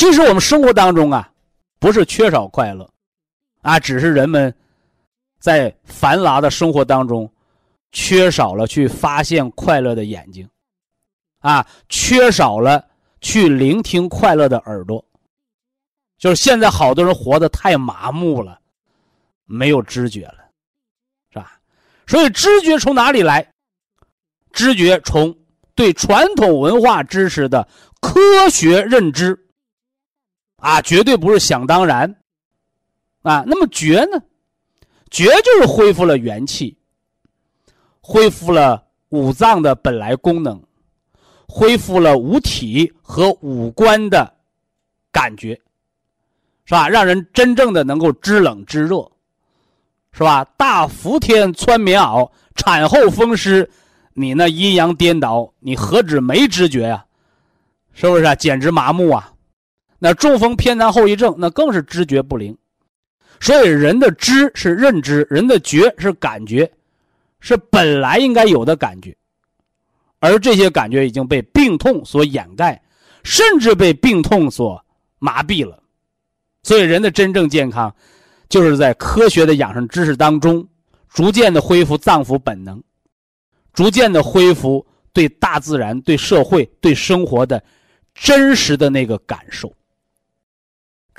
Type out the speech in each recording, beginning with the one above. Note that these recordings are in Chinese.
其实我们生活当中啊，不是缺少快乐，啊，只是人们在繁杂的生活当中，缺少了去发现快乐的眼睛，啊，缺少了去聆听快乐的耳朵。就是现在好多人活得太麻木了，没有知觉了，是吧？所以知觉从哪里来？知觉从对传统文化知识的科学认知。啊，绝对不是想当然，啊，那么觉呢？觉就是恢复了元气，恢复了五脏的本来功能，恢复了五体和五官的感觉，是吧？让人真正的能够知冷知热，是吧？大伏天穿棉袄，产后风湿，你那阴阳颠倒，你何止没知觉呀？是不是啊？简直麻木啊！那中风偏瘫后遗症，那更是知觉不灵。所以人的知是认知，人的觉是感觉，是本来应该有的感觉，而这些感觉已经被病痛所掩盖，甚至被病痛所麻痹了。所以人的真正健康，就是在科学的养生知识当中，逐渐的恢复脏腑本能，逐渐的恢复对大自然、对社会、对生活的真实的那个感受。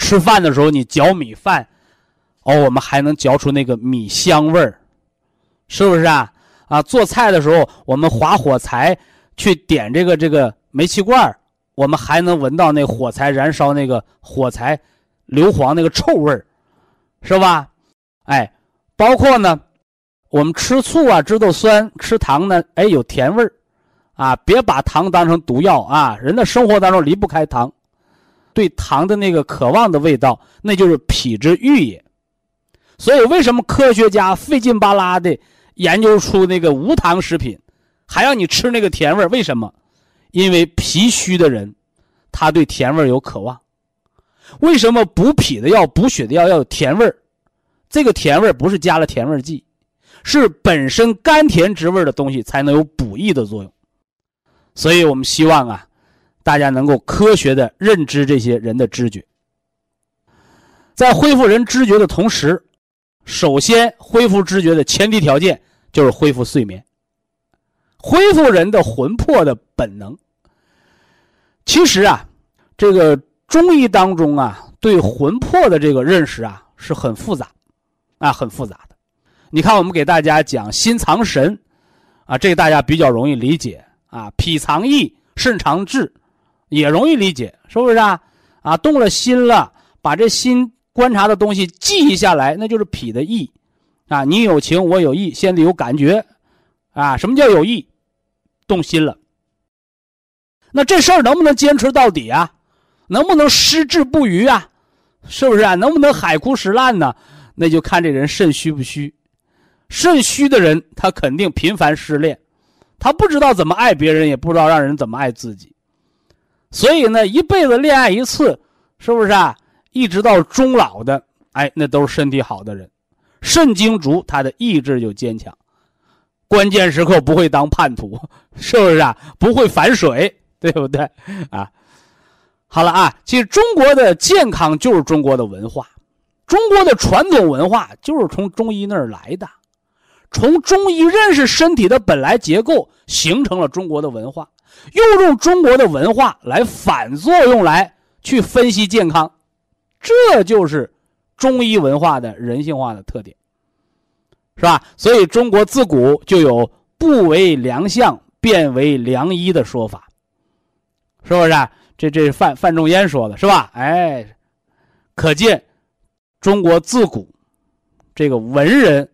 吃饭的时候，你嚼米饭，哦，我们还能嚼出那个米香味儿，是不是啊？啊，做菜的时候，我们划火柴去点这个这个煤气罐我们还能闻到那火柴燃烧那个火柴硫磺那个臭味儿，是吧？哎，包括呢，我们吃醋啊，知道酸；吃糖呢，哎，有甜味儿，啊，别把糖当成毒药啊！人的生活当中离不开糖。对糖的那个渴望的味道，那就是脾之欲也。所以，为什么科学家费劲巴拉的研究出那个无糖食品，还让你吃那个甜味为什么？因为脾虚的人，他对甜味有渴望。为什么补脾的药、补血的药要有甜味这个甜味不是加了甜味剂，是本身甘甜之味的东西才能有补益的作用。所以我们希望啊。大家能够科学的认知这些人的知觉，在恢复人知觉的同时，首先恢复知觉的前提条件就是恢复睡眠，恢复人的魂魄的本能。其实啊，这个中医当中啊，对魂魄的这个认识啊是很复杂，啊很复杂的。你看，我们给大家讲心藏神，啊，这个大家比较容易理解啊，脾藏意，肾藏志。也容易理解，是不是啊？啊，动了心了，把这心观察的东西记下来，那就是脾的意，啊，你有情，我有意，心里有感觉，啊，什么叫有意？动心了。那这事儿能不能坚持到底啊？能不能矢志不渝啊？是不是啊？能不能海枯石烂呢？那就看这人肾虚不虚。肾虚的人，他肯定频繁失恋，他不知道怎么爱别人，也不知道让人怎么爱自己。所以呢，一辈子恋爱一次，是不是啊？一直到终老的，哎，那都是身体好的人，肾精足，他的意志就坚强，关键时刻不会当叛徒，是不是啊？不会反水，对不对？啊，好了啊，其实中国的健康就是中国的文化，中国的传统文化就是从中医那儿来的，从中医认识身体的本来结构，形成了中国的文化。又用中国的文化来反作用来去分析健康，这就是中医文化的人性化的特点，是吧？所以中国自古就有“不为良相，便为良医”的说法，是不是？这这是范范仲淹说的，是吧？哎，可见中国自古这个文人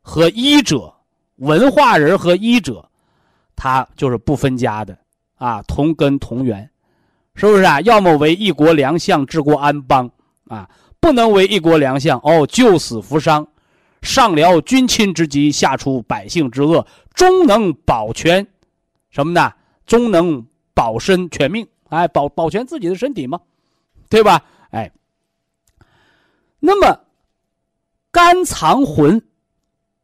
和医者、文化人和医者，他就是不分家的啊，同根同源。是不是啊？要么为一国良相，治国安邦啊；不能为一国良相，哦，救死扶伤，上疗君亲之急，下除百姓之恶，终能保全什么呢？终能保身全命，哎，保保全自己的身体嘛，对吧？哎，那么肝藏魂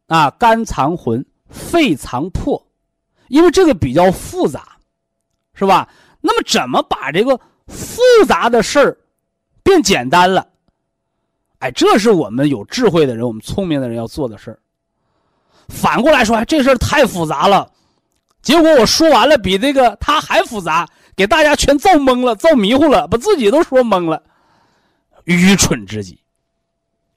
啊，肝藏魂，肺藏魄，因为这个比较复杂，是吧？那么，怎么把这个复杂的事儿变简单了？哎，这是我们有智慧的人，我们聪明的人要做的事儿。反过来说，这事儿太复杂了，结果我说完了，比这个他还复杂，给大家全造懵了，造迷糊了，把自己都说懵了，愚蠢之极，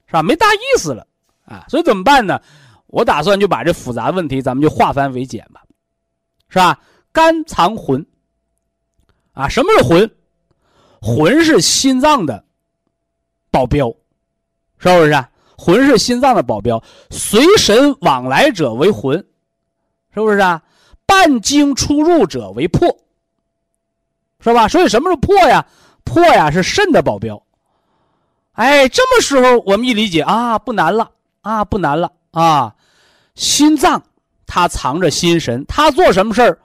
是吧？没大意思了啊！所以怎么办呢？我打算就把这复杂问题，咱们就化繁为简吧，是吧？肝藏魂。啊，什么是魂？魂是心脏的保镖，是不是？魂是心脏的保镖，随神往来者为魂，是不是啊？半经出入者为魄，是吧？所以什么是魄呀？魄呀是肾的保镖。哎，这么时候我们一理解啊，不难了啊，不难了啊。心脏他藏着心神，他做什么事儿？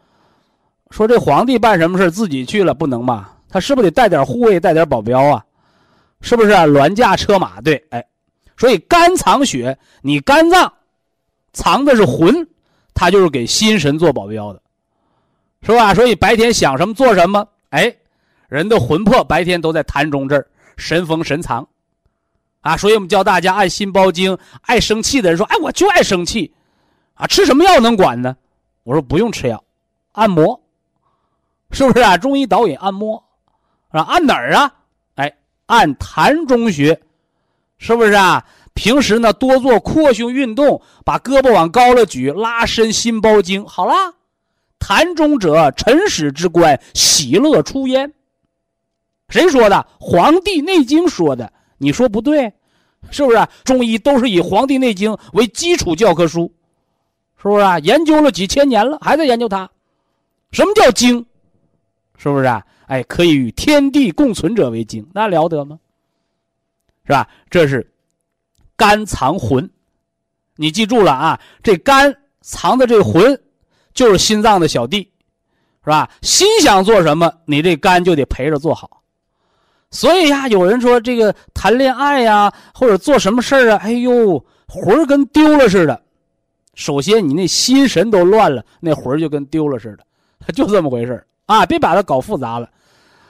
说这皇帝办什么事自己去了不能吧？他是不是得带点护卫、带点保镖啊？是不是啊銮驾车马？对，哎，所以肝藏血，你肝脏藏的是魂，他就是给心神做保镖的，是吧？所以白天想什么做什么，哎，人的魂魄白天都在痰中这儿神封神藏，啊，所以我们教大家按心包经，爱生气的人说，哎，我就爱生气，啊，吃什么药能管呢？我说不用吃药，按摩。是不是啊？中医导引按摩，啊，按哪儿啊？哎，按痰中穴，是不是啊？平时呢多做扩胸运动，把胳膊往高了举，拉伸心包经。好啦，痰中者，辰始之官，喜乐出焉。谁说的？《黄帝内经》说的。你说不对，是不是？中医都是以《黄帝内经》为基础教科书，是不是啊？研究了几千年了，还在研究它。什么叫经？是不是啊？哎，可以与天地共存者为精，那了得吗？是吧？这是肝藏魂，你记住了啊！这肝藏的这魂，就是心脏的小弟，是吧？心想做什么，你这肝就得陪着做好。所以呀，有人说这个谈恋爱呀，或者做什么事啊，哎呦，魂跟丢了似的。首先，你那心神都乱了，那魂就跟丢了似的，就这么回事啊，别把它搞复杂了，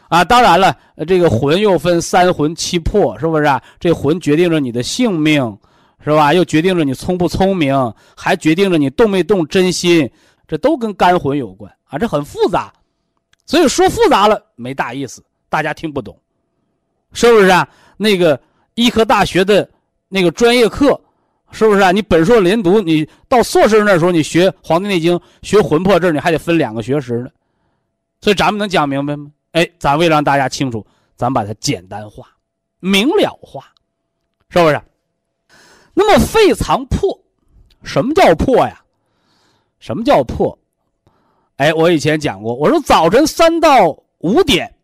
啊，当然了，这个魂又分三魂七魄，是不是？这魂决定着你的性命，是吧？又决定着你聪不聪明，还决定着你动没动真心，这都跟肝魂有关啊，这很复杂，所以说复杂了没大意思，大家听不懂，是不是啊？那个医科大学的那个专业课，是不是啊？你本硕连读，你到硕士那时候，你学《黄帝内经》，学魂魄，这你还得分两个学时呢。所以咱们能讲明白吗？哎，咱为了让大家清楚，咱把它简单化、明了化，是不是？那么肺藏魄，什么叫魄呀？什么叫魄？哎，我以前讲过，我说早晨三到五点，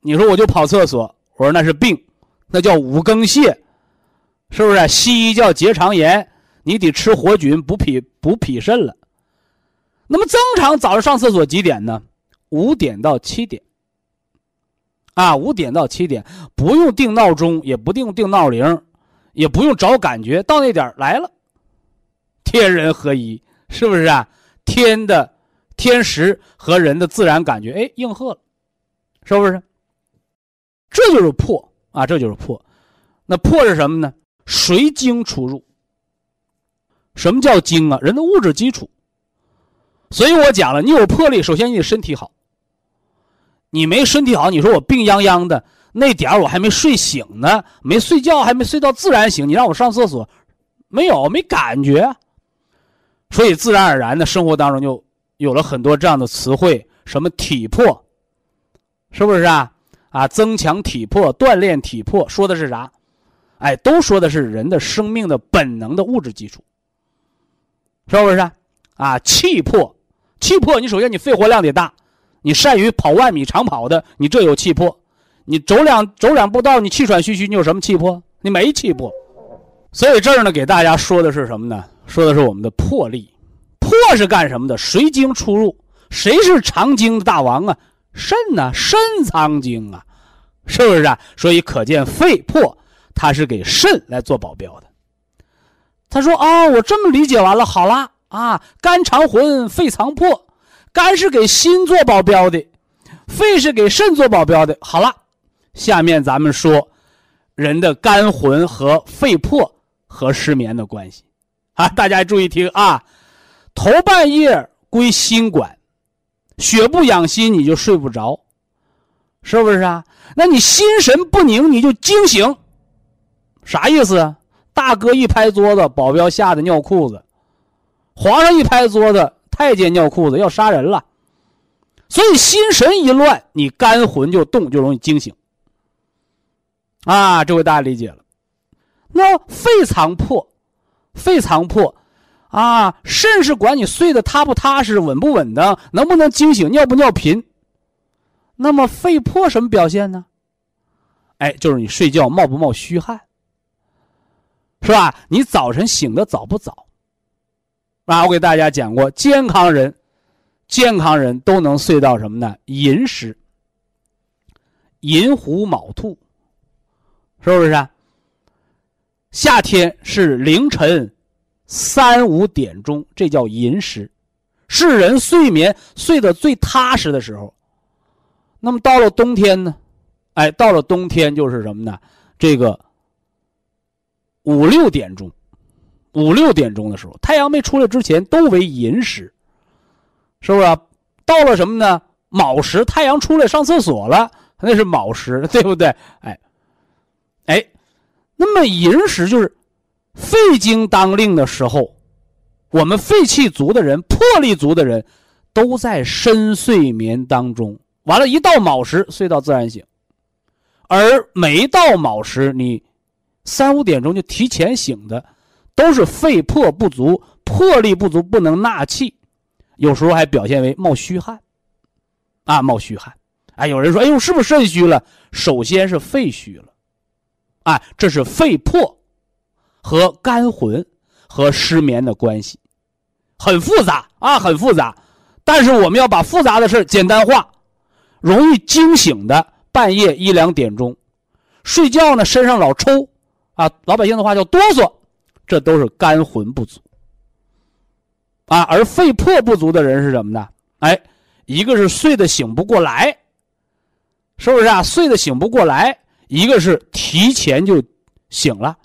你说我就跑厕所，我说那是病，那叫五更泻，是不是？西医叫结肠炎，你得吃活菌补脾补脾肾了。那么正常早上上厕所几点呢？五点到七点，啊，五点到七点，不用定闹钟，也不定定闹铃，也不用找感觉，到那点来了，天人合一，是不是啊？天的天时和人的自然感觉，哎，应和了，是不是？这就是破啊，这就是破。那破是什么呢？随经出入。什么叫经啊？人的物质基础。所以我讲了，你有魄力，首先你得身体好。你没身体好，你说我病殃殃的，那点儿我还没睡醒呢，没睡觉，还没睡到自然醒，你让我上厕所，没有，没感觉。所以自然而然的生活当中就有了很多这样的词汇，什么体魄，是不是啊？啊，增强体魄，锻炼体魄，说的是啥？哎，都说的是人的生命的本能的物质基础，是不是？啊，气魄，气魄，你首先你肺活量得大，你善于跑万米长跑的，你这有气魄；你走两走两步道，你气喘吁吁，你有什么气魄？你没气魄。所以这儿呢，给大家说的是什么呢？说的是我们的魄力。魄是干什么的？随经出入。谁是藏经的大王啊？肾呢？肾藏经啊，是不是啊？所以可见肺魄，他是给肾来做保镖的。他说：“哦，我这么理解完了，好啦，啊，肝藏魂，肺藏魄，肝是给心做保镖的，肺是给肾做保镖的。好了，下面咱们说人的肝魂和肺魄和失眠的关系啊，大家注意听啊，头半夜归心管。”血不养心，你就睡不着，是不是啊？那你心神不宁，你就惊醒，啥意思啊？大哥一拍桌子，保镖吓得尿裤子；皇上一拍桌子，太监尿裤子，要杀人了。所以心神一乱，你肝魂就动，就容易惊醒。啊，这回大家理解了。那肺藏魄，肺藏魄。啊，肾是管你睡得踏不踏实、稳不稳当，能不能惊醒、尿不尿频。那么肺魄什么表现呢？哎，就是你睡觉冒不冒虚汗，是吧？你早晨醒的早不早？啊，我给大家讲过，健康人，健康人都能睡到什么呢？寅时，寅虎卯兔，是不是？夏天是凌晨。三五点钟，这叫寅时，是人睡眠睡得最踏实的时候。那么到了冬天呢？哎，到了冬天就是什么呢？这个五六点钟，五六点钟的时候，太阳没出来之前都为寅时，是不是？到了什么呢？卯时，太阳出来上厕所了，那是卯时，对不对？哎，哎，那么寅时就是。肺经当令的时候，我们肺气足的人、魄力足的人，都在深睡眠当中。完了，一到卯时睡到自然醒，而没到卯时，你三五点钟就提前醒的，都是肺魄不足、魄力不足，不能纳气，有时候还表现为冒虚汗。啊，冒虚汗。哎，有人说，哎呦，是不是肾虚了？首先是肺虚了。啊，这是肺魄。和肝魂和失眠的关系很复杂啊，很复杂。但是我们要把复杂的事简单化。容易惊醒的，半夜一两点钟睡觉呢，身上老抽啊，老百姓的话叫哆嗦，这都是肝魂不足啊。而肺魄不足的人是什么呢？哎，一个是睡得醒不过来，是不是啊？睡得醒不过来，一个是提前就醒了。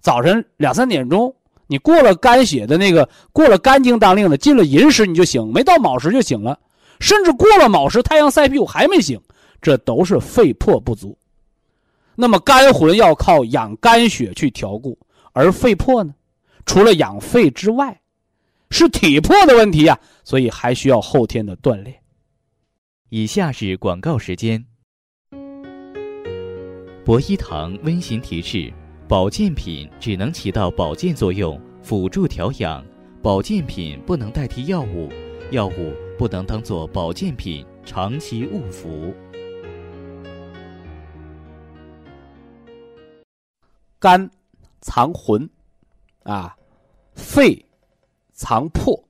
早晨两三点钟，你过了肝血的那个，过了肝经当令的，进了寅时你就醒，没到卯时就醒了，甚至过了卯时，太阳晒屁股还没醒，这都是肺魄不足。那么肝魂要靠养肝血去调固，而肺魄呢，除了养肺之外，是体魄的问题啊，所以还需要后天的锻炼。以下是广告时间。博一堂温馨提示。保健品只能起到保健作用，辅助调养；保健品不能代替药物，药物不能当做保健品长期误服。肝藏魂，啊，肺藏魄，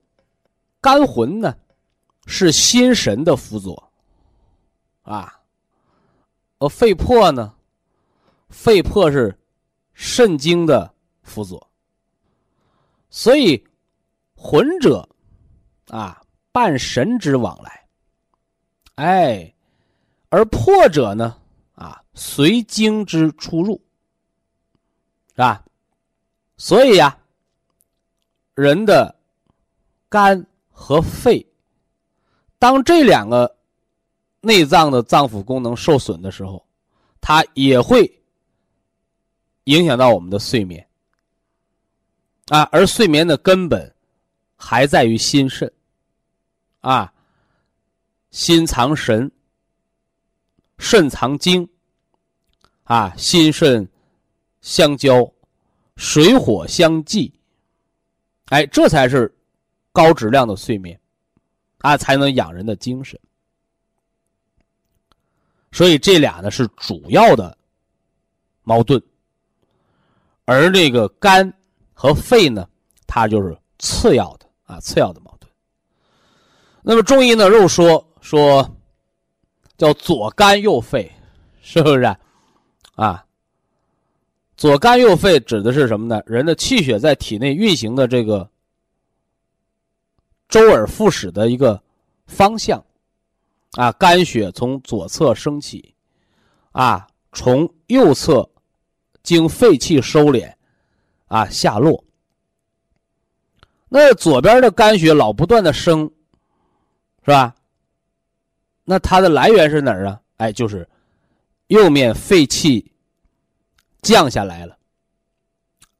肝魂呢是心神的辅佐，啊，而肺魄呢，肺魄是。肾经的辅佐，所以魂者啊伴神之往来，哎，而魄者呢啊随经之出入，是吧？所以呀，人的肝和肺，当这两个内脏的脏腑功能受损的时候，它也会影响到我们的睡眠。啊，而睡眠的根本还在于心肾。啊，心藏神，肾藏精。啊，心肾相交，水火相济。哎，这才是高质量的睡眠，啊，才能养人的精神。所以这俩呢是主要的矛盾，而这个肝和肺呢，它就是次要的啊，次要的矛盾。那么中医呢又说说叫左肝右肺，是不是？啊，左肝右肺指的是什么呢？人的气血在体内运行的这个周而复始的一个方向。啊，肝血从左侧升起，啊，从右侧经肺气收敛，啊下落。那左边的肝血老不断的升，是吧？那它的来源是哪儿啊？哎，就是右面肺气降下来了，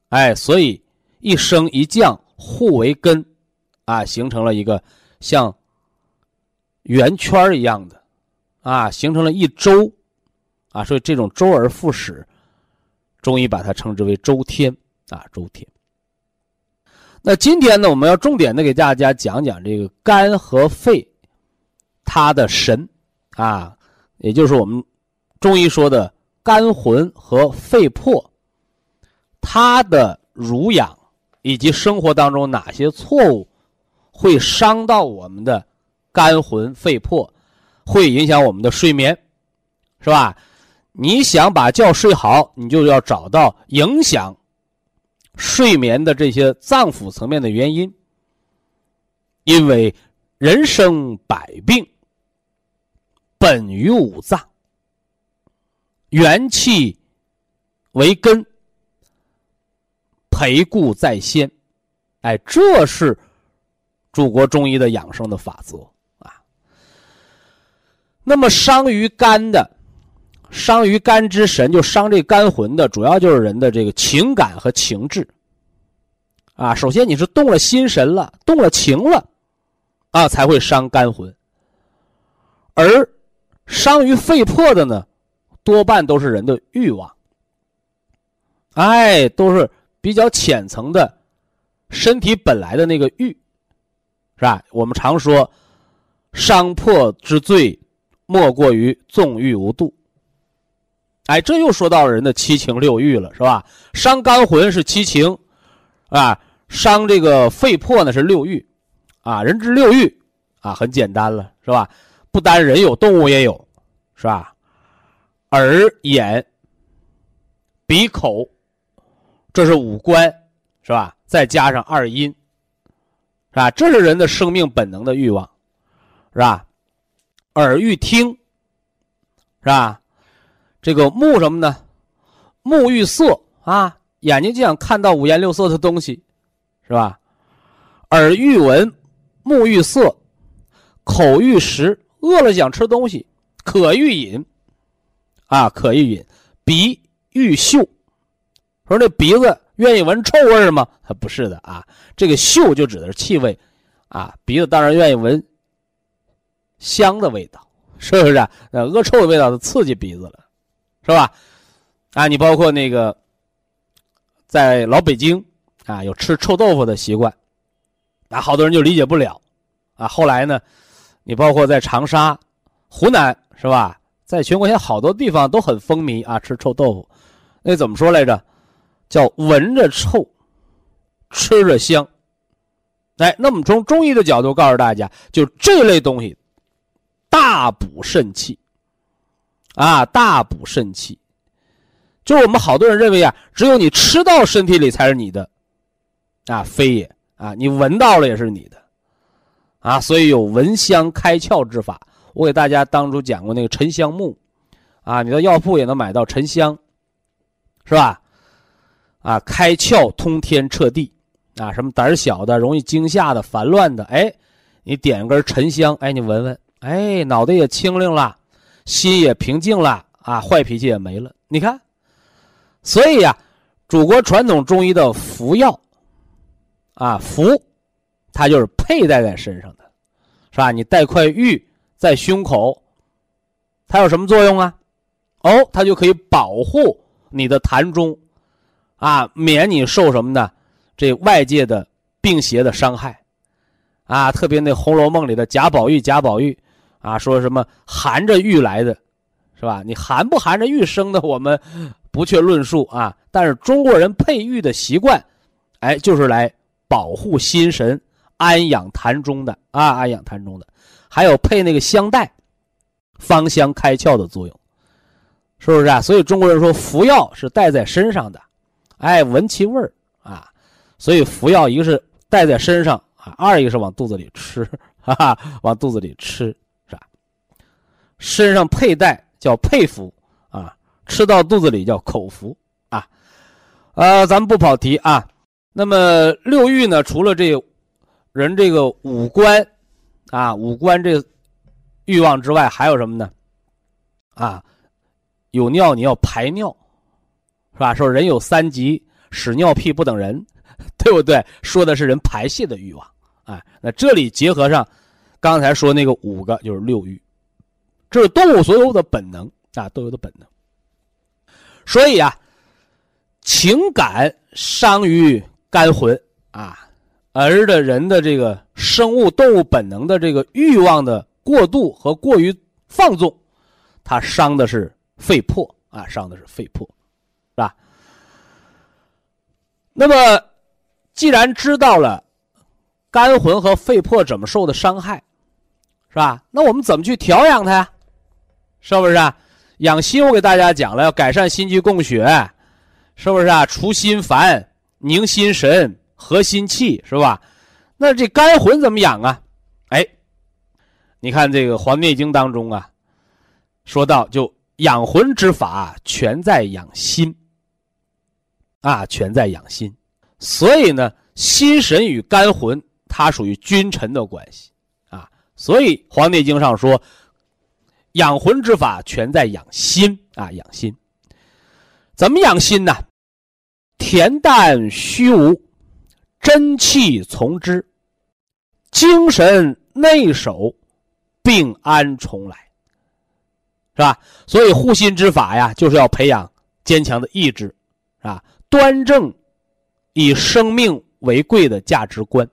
哎，所以一升一降互为根，啊，形成了一个像。圆圈一样的，啊，形成了一周，啊，所以这种周而复始，中医把它称之为周天，啊，周天。那今天呢，我们要重点的给大家讲讲这个肝和肺，它的神，啊，也就是我们中医说的肝魂和肺魄，它的濡养以及生活当中哪些错误会伤到我们的。肝魂肺魄会影响我们的睡眠，是吧？你想把觉睡好，你就要找到影响睡眠的这些脏腑层面的原因。因为人生百病本于五脏，元气为根，培固在先。哎，这是祖国中医的养生的法则啊。那么伤于肝的，伤于肝之神，就伤这肝魂的，主要就是人的这个情感和情志。啊，首先你是动了心神了，动了情了，啊，才会伤肝魂。而伤于肺魄的呢，多半都是人的欲望。哎，都是比较浅层的，身体本来的那个欲，是吧？我们常说，伤魄之最。莫过于纵欲无度。哎，这又说到人的七情六欲了，是吧？伤肝魂是七情，啊，伤这个肺魄呢是六欲，啊，人之六欲，啊，很简单了，是吧？不单人有，动物也有，是吧？耳、眼、鼻、口，这是五官，是吧？再加上二阴，是吧？这是人的生命本能的欲望，是吧？耳欲听，是吧？这个目什么呢？目欲色啊，眼睛就想看到五颜六色的东西，是吧？耳欲闻，目欲色，口欲食，饿了想吃东西，渴欲饮，啊，可以饮，鼻欲嗅，说这鼻子愿意闻臭味吗？不是的啊，这个嗅就指的是气味，啊，鼻子当然愿意闻。香的味道，是不是？呃，恶臭的味道都刺激鼻子了，是吧？啊，你包括那个，在老北京啊，有吃臭豆腐的习惯，啊，好多人就理解不了，啊，后来呢，你包括在长沙、湖南，是吧？在全国现在好多地方都很风靡啊，吃臭豆腐，那怎么说来着？叫闻着臭，吃着香。哎，那么从中医的角度告诉大家，就这类东西。大补肾气，啊，大补肾气，就是我们好多人认为啊，只有你吃到身体里才是你的，啊，非也啊，你闻到了也是你的，啊，所以有闻香开窍之法。我给大家当初讲过那个沉香木，啊，你到药铺也能买到沉香，是吧？啊，开窍通天彻地，啊，什么胆小的、容易惊吓的、烦乱的，哎，你点根沉香，哎，你闻闻。哎，脑袋也清灵了，心也平静了啊，坏脾气也没了。你看，所以呀，祖国传统中医的服药啊，服，它就是佩戴在身上的，是吧？你戴块玉在胸口，它有什么作用啊？哦，它就可以保护你的痰中，啊，免你受什么呢？这外界的病邪的伤害，啊，特别那《红楼梦》里的贾宝玉，贾宝玉，啊，说什么含着玉来的，是吧？你含不含着玉生的，我们不去论述啊。但是中国人佩玉的习惯，哎，就是来保护心神、安养痰中的啊，安养痰中的，还有配那个香袋，芳香开窍的作用。是不是啊？所以中国人说服药是带在身上的，哎，闻其味儿啊。所以服药一个是带在身上啊，二一个是往肚子里吃，哈哈，往肚子里吃是吧？身上佩戴叫佩服啊，吃到肚子里叫口服啊。呃，咱们不跑题啊。那么六欲呢？除了这人这个五官啊，五官这欲望之外，还有什么呢？啊？有尿你要排尿，是吧？说人有三急，屎尿屁不等人，对不对？说的是人排泄的欲望。哎，那这里结合上刚才说那个五个，就是六欲，这是动物所有的本能啊，都有的本能。所以啊，情感伤于肝魂啊，而的人的这个生物动物本能的这个欲望的过度和过于放纵，它伤的是。肺魄啊，伤的是肺魄，是吧？那么，既然知道了肝魂和肺魄怎么受的伤害，是吧？那我们怎么去调养它呀？是不是啊？养心，我给大家讲了，要改善心肌供血，是不是啊？除心烦，宁心神，核心气，是吧？那这肝魂怎么养啊？哎，你看这个《黄帝内经》当中啊，说到就。养魂之法全在养心，啊，全在养心。所以呢，心神与肝魂它属于君臣的关系，啊，所以《黄帝内经》上说，养魂之法全在养心，啊，养心。怎么养心呢？恬淡虚无，真气从之，精神内守，病安从来。是吧？所以护心之法呀，就是要培养坚强的意志，啊？端正以生命为贵的价值观，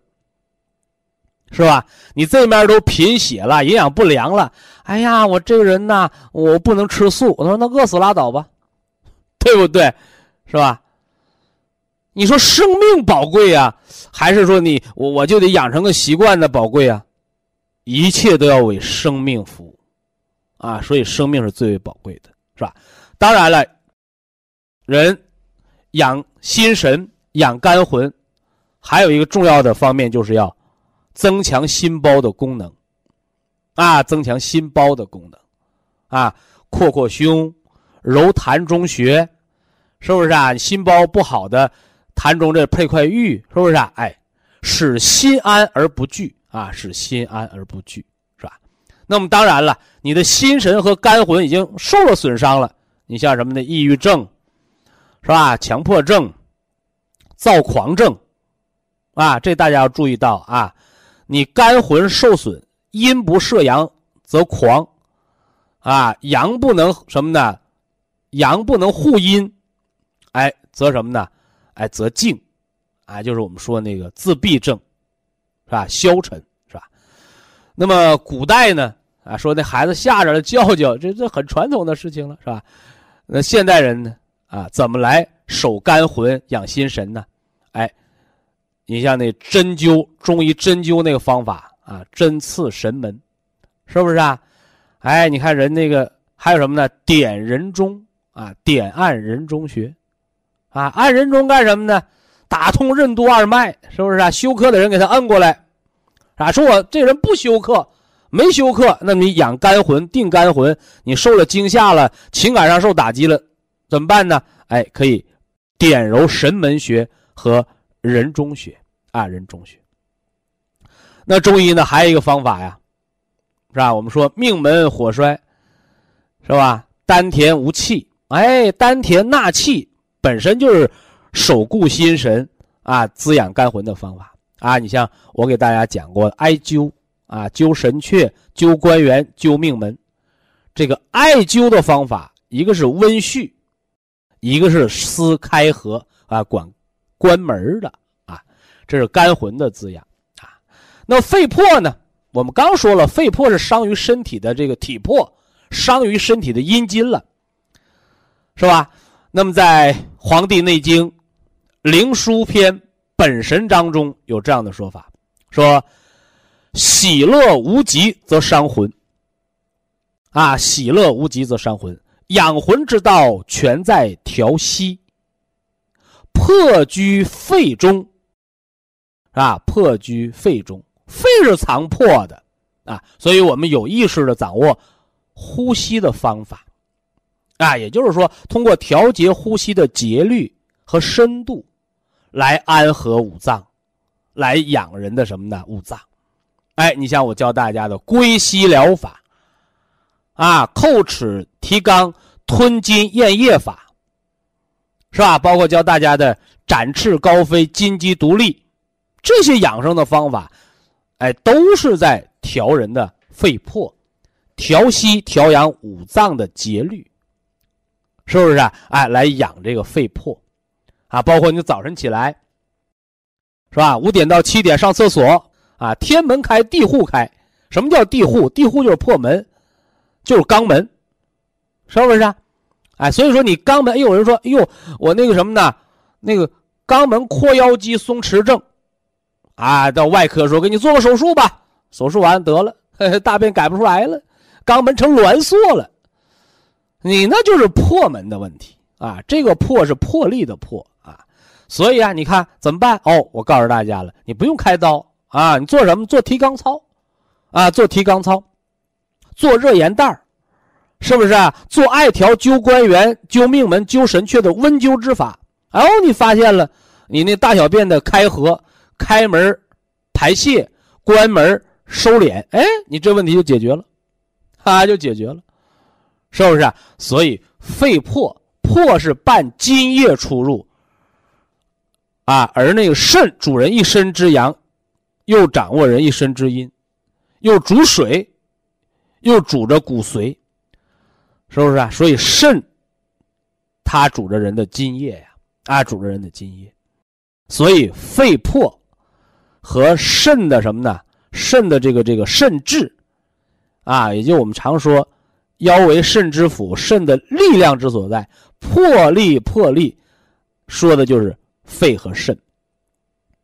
是吧？你这面都贫血了，营养不良了，哎呀，我这个人呐，我不能吃素。我说那饿死拉倒吧，对不对？是吧？你说生命宝贵呀，还是说你我我就得养成个习惯的宝贵啊？一切都要为生命服务。啊，所以生命是最为宝贵的，是吧？当然了，人养心神、养肝魂，还有一个重要的方面，就是要增强心包的功能。啊，增强心包的功能，啊，扩扩胸，揉痰中穴，是不是啊？心包不好的痰中这配块玉，是不是啊？哎，使心安而不惧啊，使心安而不惧。是吧那么当然了，你的心神和肝魂已经受了损伤了。你像什么呢？抑郁症，是吧？强迫症、躁狂症，啊，这大家要注意到啊。你肝魂受损，阴不摄阳则狂，啊，阳不能什么呢？阳不能护阴，哎，则什么呢？哎，则静，啊，就是我们说那个自闭症，是吧？消沉，是吧？那么古代呢？啊，说那孩子吓着了，叫叫，这这很传统的事情了，是吧？那现代人呢？啊，怎么来守肝魂、养心神呢？哎，你像那针灸，中医针灸那个方法啊，针刺神门，是不是啊？哎，你看人那个还有什么呢？点人中啊，点按人中穴，啊，按人中干什么呢？打通任督二脉，是不是啊？休克的人给他摁过来，啊，说我这人不休克。没休克，那你养肝魂、定肝魂，你受了惊吓了，情感上受打击了，怎么办呢？哎，可以点揉神门穴和人中穴啊，人中穴。那中医呢，还有一个方法呀，是吧？我们说命门火衰，是吧？丹田无气，哎，丹田纳气本身就是守固心神啊，滋养肝魂的方法啊。你像我给大家讲过艾灸啊，灸神阙、灸关元、灸命门，这个艾灸的方法，一个是温煦，一个是司开合啊，管关门的啊，这是肝魂的滋养啊。那肺魄呢？我们刚说了，肺魄是伤于身体的这个体魄，伤于身体的阴筋了，是吧？那么在《黄帝内经·灵枢篇·本神章》中有这样的说法：说喜乐无极则伤魂。啊，喜乐无极则伤魂。养魂之道全在调息。破居肺中，啊，破居肺中。肺是藏魄的，啊，所以我们有意识的掌握呼吸的方法，啊，也就是说，通过调节呼吸的节律和深度，来安和五脏，来养人的什么呢？五脏。哎，你像我教大家的归息疗法，啊，叩齿提肛、吞津咽液法，是吧？包括教大家的展翅高飞、金鸡独立，这些养生的方法。哎，都是在调人的肺魄，调息调养五脏的节律，是不是啊？哎，来养这个肺魄，啊，包括你早晨起来，是吧？五点到七点上厕所啊，天门开，地户开。什么叫地户？地户就是破门，就是肛门，是不是啊？哎，所以说你肛门，哎，有人说，哎呦，我那个什么呢？那个肛门括腰肌松弛症。啊，到外科说给你做个手术吧，手术完得了，大便改不出来了，肛门成挛缩了，你那就是破门的问题啊！这个破是破例的破啊，所以啊，你看怎么办？哦，我告诉大家了，你不用开刀啊，你做什么？做提肛操，啊，做提肛操，做热盐袋是不是啊？做艾条灸关元、灸命门、灸神阙的温灸之法。哦，你发现了，你那大小便的开合。开门、排泄、关门、收敛，哎，你这问题就解决了，啊，就解决了，是不是啊？所以肺魄，魄是伴津液出入，啊，而那个肾主人一身之阳，又掌握人一身之阴，又主水，又主着骨髓，是不是啊？所以肾，它主着人的津液呀，啊，主着人的津液，所以肺魄。和肾的什么呢？肾的这个这个肾志，啊，也就我们常说，腰为肾之府，肾的力量之所在，魄力魄力，说的就是肺和肾。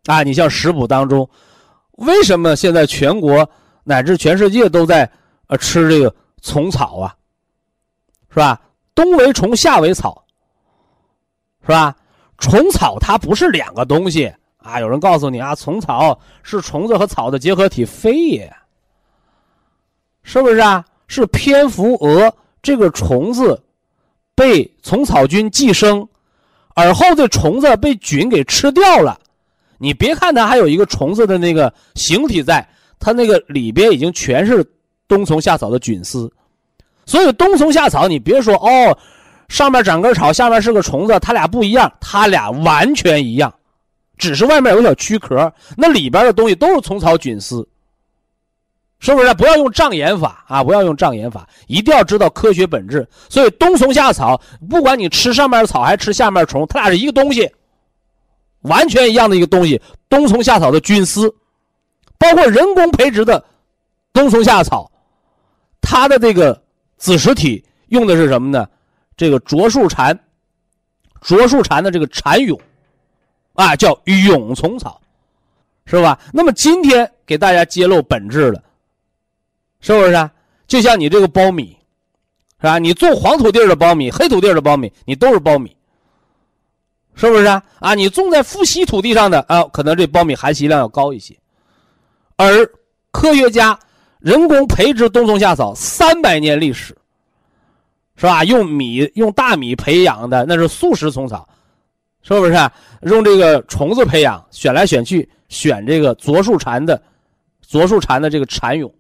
啊，你像食补当中，为什么现在全国乃至全世界都在呃吃这个虫草啊？是吧？冬为虫，夏为草，是吧？虫草它不是两个东西。啊！有人告诉你啊，虫草是虫子和草的结合体，非也，是不是啊？是蝙蝠蛾这个虫子被虫草菌寄生，而后这虫子被菌给吃掉了。你别看它还有一个虫子的那个形体在，它那个里边已经全是冬虫夏草的菌丝。所以冬虫夏草，你别说哦，上面长根草，下面是个虫子，它俩不一样，它俩完全一样。只是外面有小躯壳，那里边的东西都是虫草菌丝，是不是？不要用障眼法啊！不要用障眼法，一定要知道科学本质。所以冬虫夏草，不管你吃上面的草还是吃下面的虫，它俩是一个东西，完全一样的一个东西。冬虫夏草的菌丝，包括人工培植的冬虫夏草，它的这个子实体用的是什么呢？这个卓树蝉，卓树蝉的这个蝉蛹。啊，叫蛹虫草，是吧？那么今天给大家揭露本质了，是不是啊？就像你这个苞米，是吧？你种黄土地的苞米、黑土地的苞米，你都是苞米，是不是啊？啊，你种在富硒土地上的啊，可能这苞米含硒量要高一些。而科学家人工培植冬虫夏草三百年历史，是吧？用米用大米培养的那是素食虫草。是不是用这个虫子培养，选来选去选这个啄树蝉的，啄树蝉的这个蝉蛹，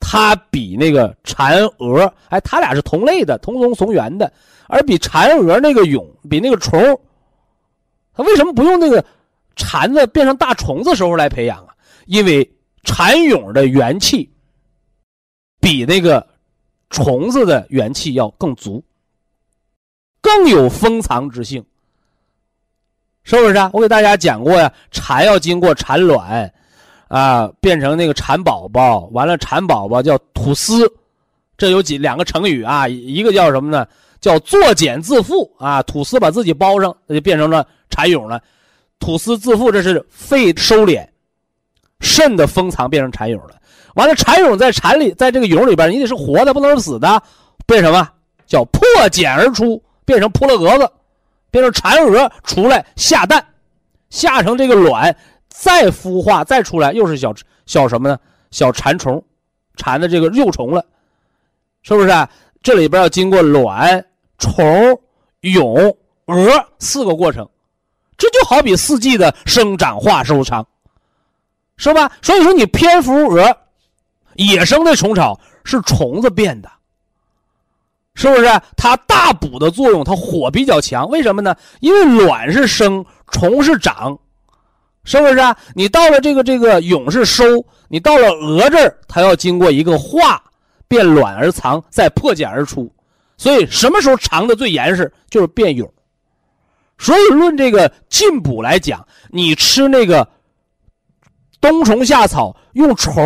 它比那个蝉蛾，哎，它俩是同类的，同宗同源的，而比蚕蛾那个蛹，比那个虫，它为什么不用那个蝉子变成大虫子时候来培养啊？因为蚕蛹的元气比那个虫子的元气要更足，更有封藏之性，是不是啊？我给大家讲过呀，蝉要经过产卵。啊，变成那个蚕宝宝，完了蚕宝宝叫吐丝，这有几两个成语啊？一个叫什么呢？叫作茧自缚啊，吐丝把自己包上，那就变成了蚕蛹了。吐丝自缚，这是肺收敛，肾的封藏变成蚕蛹了。完了，蚕蛹在蚕里，在这个蛹里边，你得是活的，不能是死的，变什么？叫破茧而出，变成扑了蛾子，变成蚕蛾出来下蛋，下成这个卵。再孵化再出来，又是小小什么呢？小蚕虫，蚕的这个幼虫了，是不是？这里边要经过卵、虫、蛹、蛾四个过程，这就好比四季的生长、化、收藏，是吧？所以说，你蝙蝠、蛾，野生的虫草是虫子变的，是不是？它大补的作用，它火比较强，为什么呢？因为卵是生，虫是长。是不是啊？你到了这个这个蛹是收，你到了蛾这儿，它要经过一个化，变卵而藏，再破茧而出。所以什么时候藏的最严实，就是变蛹。所以论这个进补来讲，你吃那个冬虫夏草，用虫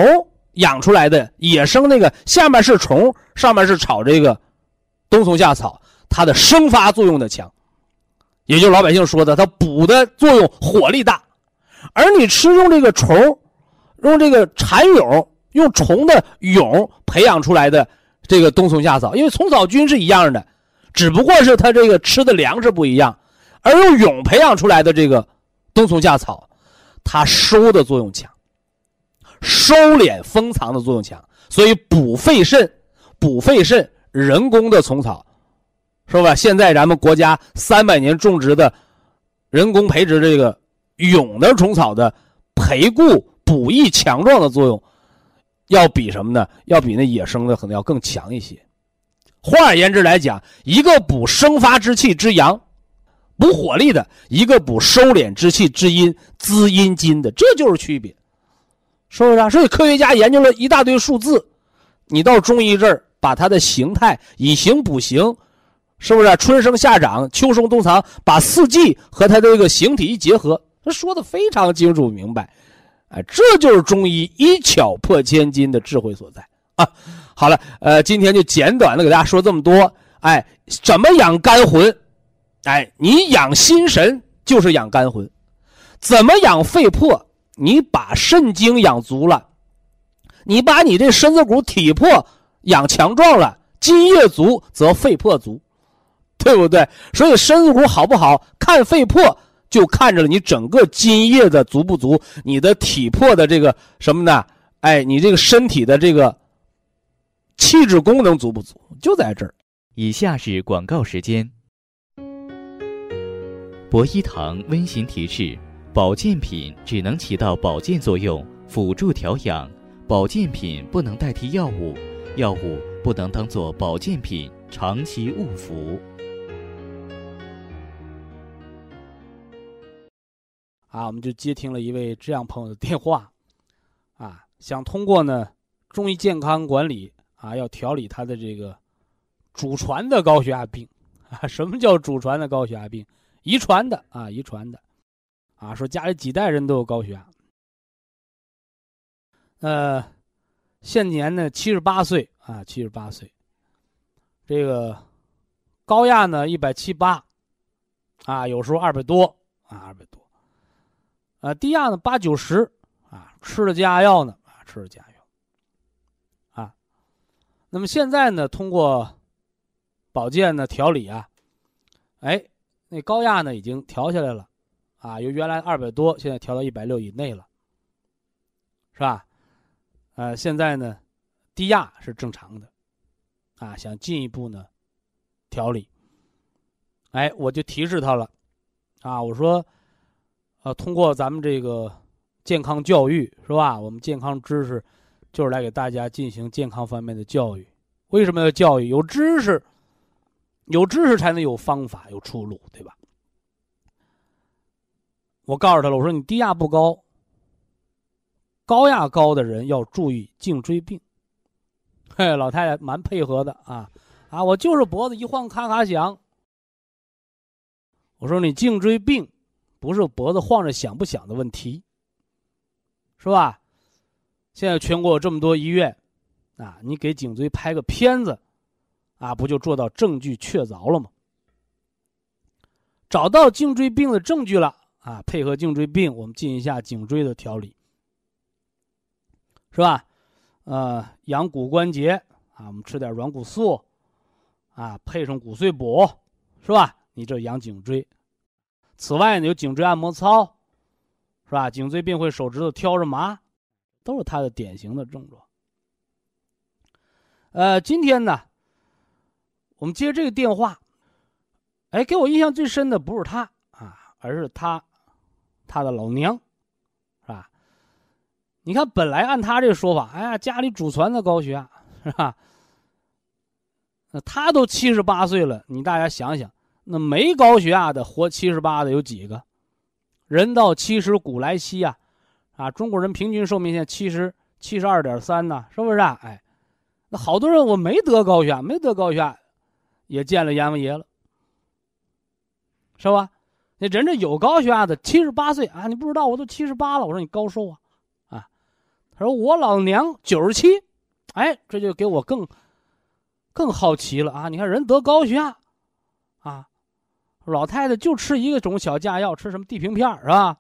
养出来的野生那个，下面是虫，上面是炒这个冬虫夏草，它的生发作用的强，也就老百姓说的，它补的作用火力大。而你吃用这个虫，用这个蚕蛹，用虫的蛹培养出来的这个冬虫夏草，因为虫草菌是一样的，只不过是它这个吃的粮食不一样。而用蛹培养出来的这个冬虫夏草，它收的作用强，收敛封藏的作用强，所以补肺肾，补肺肾，人工的虫草，是吧？现在咱们国家三百年种植的人工培植这个。蛹的虫草的培固补益强壮的作用，要比什么呢？要比那野生的可能要更强一些。换而言之来讲，一个补生发之气之阳，补火力的；一个补收敛之气之阴，滋阴津的，这就是区别，是不是啊？所以科学家研究了一大堆数字，你到中医这儿把它的形态以形补形，是不是？春生夏长，秋收冬藏，把四季和它这个形体一结合。他说的非常清楚明白，哎，这就是中医一巧破千金的智慧所在啊！好了，呃，今天就简短的给大家说这么多。哎，怎么养肝魂？哎，你养心神就是养肝魂。怎么养肺魄？你把肾精养足了，你把你这身子骨体魄养强壮了，津液足则肺魄足，对不对？所以身子骨好不好看肺魄。就看着了你整个津液的足不足，你的体魄的这个什么呢？哎，你这个身体的这个气质功能足不足，就在这儿。以下是广告时间。博一堂温馨提示：保健品只能起到保健作用，辅助调养；保健品不能代替药物，药物不能当做保健品长期误服。啊，我们就接听了一位这样朋友的电话，啊，想通过呢中医健康管理啊，要调理他的这个祖传的高血压病啊。什么叫祖传的高血压病？遗传的啊，遗传的啊，说家里几代人都有高血压。呃，现年呢七十八岁啊，七十八岁，这个高压呢一百七八，啊，有时候二百多啊，二百多。啊，低压呢八九十，啊，吃了降压药呢，啊，吃了降压药，啊，那么现在呢，通过保健呢调理啊，哎，那高压呢已经调下来了，啊，由原来二百多，现在调到一百六以内了，是吧？呃，现在呢，低压是正常的，啊，想进一步呢调理，哎，我就提示他了，啊，我说。啊，通过咱们这个健康教育是吧？我们健康知识就是来给大家进行健康方面的教育。为什么要教育？有知识，有知识才能有方法，有出路，对吧？我告诉他了，我说你低压不高，高压高的人要注意颈椎病。嘿，老太太蛮配合的啊，啊，我就是脖子一晃咔咔响。我说你颈椎病，不是脖子晃着响不响的问题，是吧？现在全国有这么多医院，啊，你给颈椎拍个片子，啊，不就做到证据确凿了吗？找到颈椎病的证据了，啊，配合颈椎病，我们进一下颈椎的调理，是吧？呃，养骨关节啊，我们吃点软骨素，啊，配上骨碎补，是吧？你这养颈椎。此外呢，有颈椎按摩操，是吧？颈椎病会手指头挑着麻，都是它的典型的症状。呃，今天呢，我们接这个电话，哎，给我印象最深的不是他啊，而是他，他的老娘。是吧你看，本来按他这个说法，哎呀，家里祖传的高血压，是吧？那他都七十八岁了，你大家想想，那没高血压的活七十八的有几个？人到七十古来稀啊，啊，中国人平均寿命现在七十七十二点三呢，是不是啊？哎，那好多人我没得高血压，没得高血压，也见了阎王爷了，是吧？那人这有高血压的七十八岁啊，你不知道我都七十八了，我说你高寿啊？啊他说：“我老娘九十七，哎，这就给我更更好奇了啊！你看人得高血压，老太太就吃一个种小架药，吃什么地平片是吧？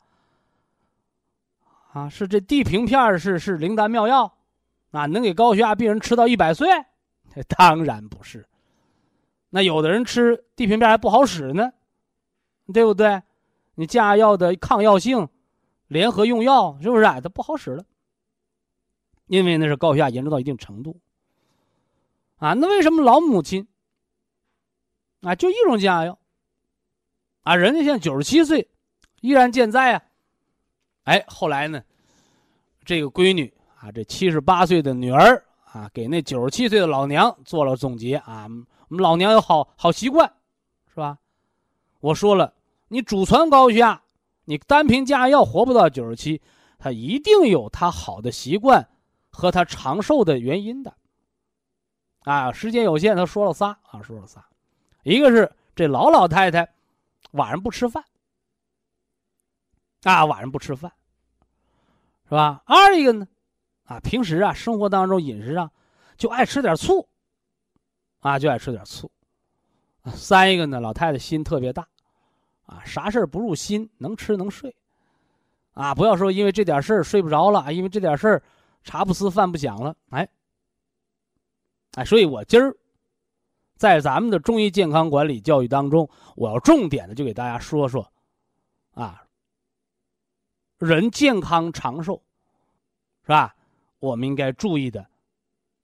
啊，是这地平片是是灵丹妙药，啊，能给高血压病人吃到一百岁？当然不是。那有的人吃地平片还不好使呢，对不对？你架药的抗药性，联合用药是不是？它不好使了。”因为那是高血压严重到一定程度，啊，那为什么老母亲啊就一种降压药，啊，人家现在九十七岁，依然健在啊，哎，后来呢，这个闺女啊，这七十八岁的女儿啊，给那九十七岁的老娘做了总结啊，我们老娘有好好习惯，是吧？我说了，你祖传高血压，你单凭降压药活不到九十七，他一定有他好的习惯。和他长寿的原因的，啊，时间有限，他说了仨啊，说了仨，一个是这老老太太晚上不吃饭，啊，晚上不吃饭，是吧？二一个呢，啊，平时啊，生活当中饮食上就爱吃点醋，啊，就爱吃点醋。三一个呢，老太太心特别大，啊，啥事不入心，能吃能睡，啊，不要说因为这点事儿睡不着了，因为这点事儿。茶不思饭不想了，哎，哎，所以我今儿在咱们的中医健康管理教育当中，我要重点的就给大家说说，啊，人健康长寿，是吧？我们应该注意的